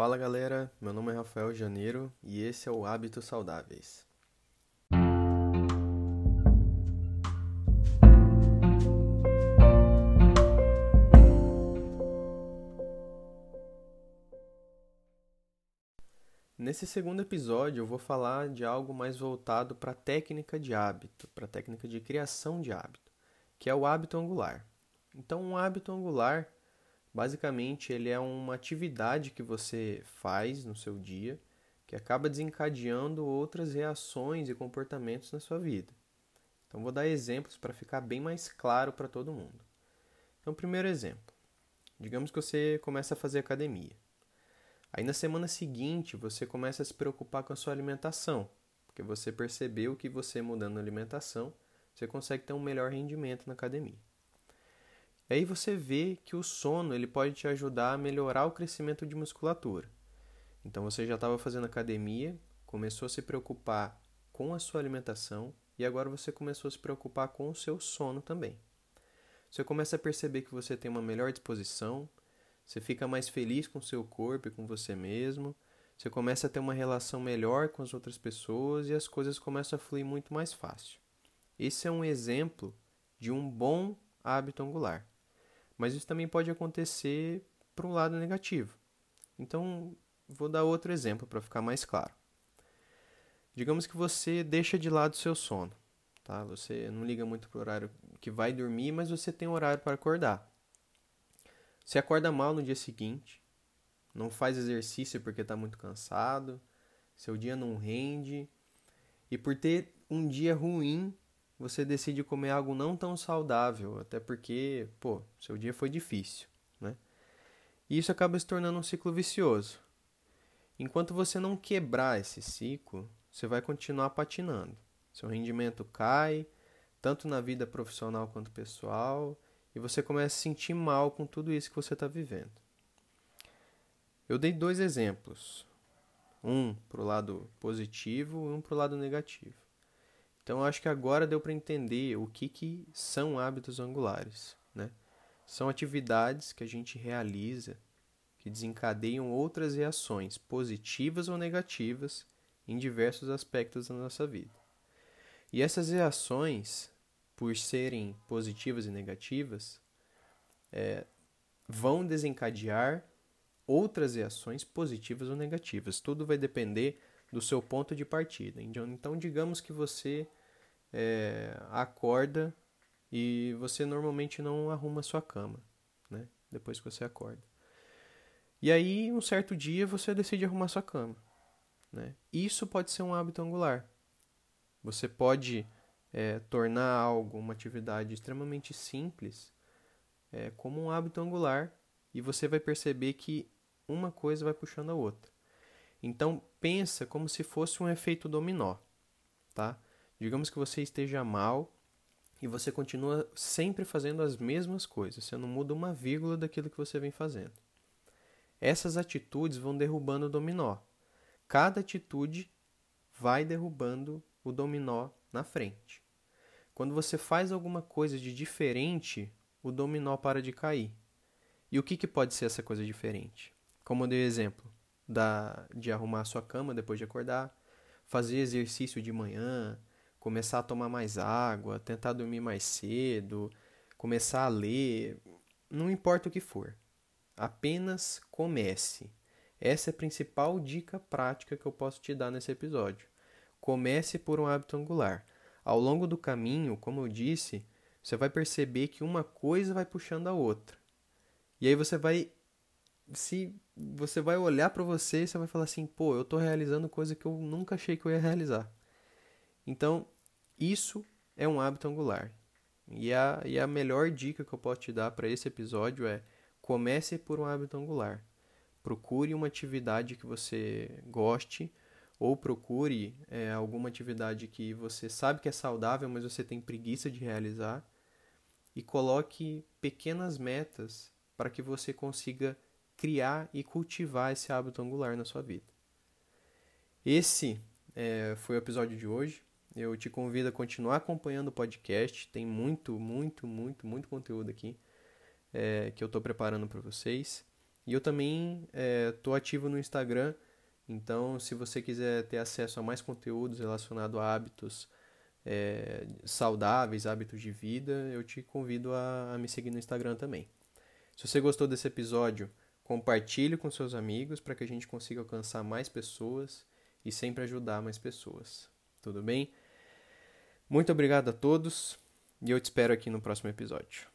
Fala galera, meu nome é Rafael Janeiro e esse é o Hábitos Saudáveis. Nesse segundo episódio eu vou falar de algo mais voltado para a técnica de hábito, para a técnica de criação de hábito, que é o hábito angular. Então, um hábito angular Basicamente, ele é uma atividade que você faz no seu dia que acaba desencadeando outras reações e comportamentos na sua vida. Então, vou dar exemplos para ficar bem mais claro para todo mundo. Então, primeiro exemplo: digamos que você começa a fazer academia. Aí, na semana seguinte, você começa a se preocupar com a sua alimentação, porque você percebeu que você mudando a alimentação, você consegue ter um melhor rendimento na academia. E aí você vê que o sono ele pode te ajudar a melhorar o crescimento de musculatura. Então você já estava fazendo academia, começou a se preocupar com a sua alimentação e agora você começou a se preocupar com o seu sono também. Você começa a perceber que você tem uma melhor disposição, você fica mais feliz com o seu corpo e com você mesmo, você começa a ter uma relação melhor com as outras pessoas e as coisas começam a fluir muito mais fácil. Esse é um exemplo de um bom hábito angular. Mas isso também pode acontecer para um lado negativo. Então, vou dar outro exemplo para ficar mais claro. Digamos que você deixa de lado o seu sono. Tá? Você não liga muito para o horário que vai dormir, mas você tem horário para acordar. Você acorda mal no dia seguinte, não faz exercício porque está muito cansado, seu dia não rende, e por ter um dia ruim, você decide comer algo não tão saudável, até porque, pô, seu dia foi difícil, né? E isso acaba se tornando um ciclo vicioso. Enquanto você não quebrar esse ciclo, você vai continuar patinando. Seu rendimento cai, tanto na vida profissional quanto pessoal, e você começa a se sentir mal com tudo isso que você está vivendo. Eu dei dois exemplos, um para o lado positivo e um para o lado negativo. Então, acho que agora deu para entender o que, que são hábitos angulares. Né? São atividades que a gente realiza que desencadeiam outras reações, positivas ou negativas, em diversos aspectos da nossa vida. E essas reações, por serem positivas e negativas, é, vão desencadear outras reações positivas ou negativas. Tudo vai depender do seu ponto de partida. Então, então digamos que você é, acorda e você normalmente não arruma sua cama, né? Depois que você acorda. E aí, um certo dia, você decide arrumar sua cama. Né? Isso pode ser um hábito angular. Você pode é, tornar algo, uma atividade extremamente simples, é, como um hábito angular, e você vai perceber que uma coisa vai puxando a outra. Então pensa como se fosse um efeito dominó, tá? Digamos que você esteja mal e você continua sempre fazendo as mesmas coisas, você não muda uma vírgula daquilo que você vem fazendo. Essas atitudes vão derrubando o dominó. Cada atitude vai derrubando o dominó na frente. Quando você faz alguma coisa de diferente, o dominó para de cair. E o que, que pode ser essa coisa diferente? Como eu dei exemplo, da, de arrumar a sua cama depois de acordar, fazer exercício de manhã, começar a tomar mais água, tentar dormir mais cedo, começar a ler, não importa o que for. Apenas comece. Essa é a principal dica prática que eu posso te dar nesse episódio. Comece por um hábito angular. Ao longo do caminho, como eu disse, você vai perceber que uma coisa vai puxando a outra. E aí você vai se você vai olhar para você e você vai falar assim, pô, eu tô realizando coisa que eu nunca achei que eu ia realizar. Então, isso é um hábito angular. E a, e a melhor dica que eu posso te dar para esse episódio é comece por um hábito angular. Procure uma atividade que você goste ou procure é, alguma atividade que você sabe que é saudável, mas você tem preguiça de realizar e coloque pequenas metas para que você consiga criar e cultivar esse hábito angular na sua vida. Esse é, foi o episódio de hoje. Eu te convido a continuar acompanhando o podcast. Tem muito, muito, muito, muito conteúdo aqui é, que eu estou preparando para vocês. E eu também estou é, ativo no Instagram, então se você quiser ter acesso a mais conteúdos relacionados a hábitos é, saudáveis, hábitos de vida, eu te convido a, a me seguir no Instagram também. Se você gostou desse episódio, compartilhe com seus amigos para que a gente consiga alcançar mais pessoas e sempre ajudar mais pessoas. Tudo bem? Muito obrigado a todos e eu te espero aqui no próximo episódio.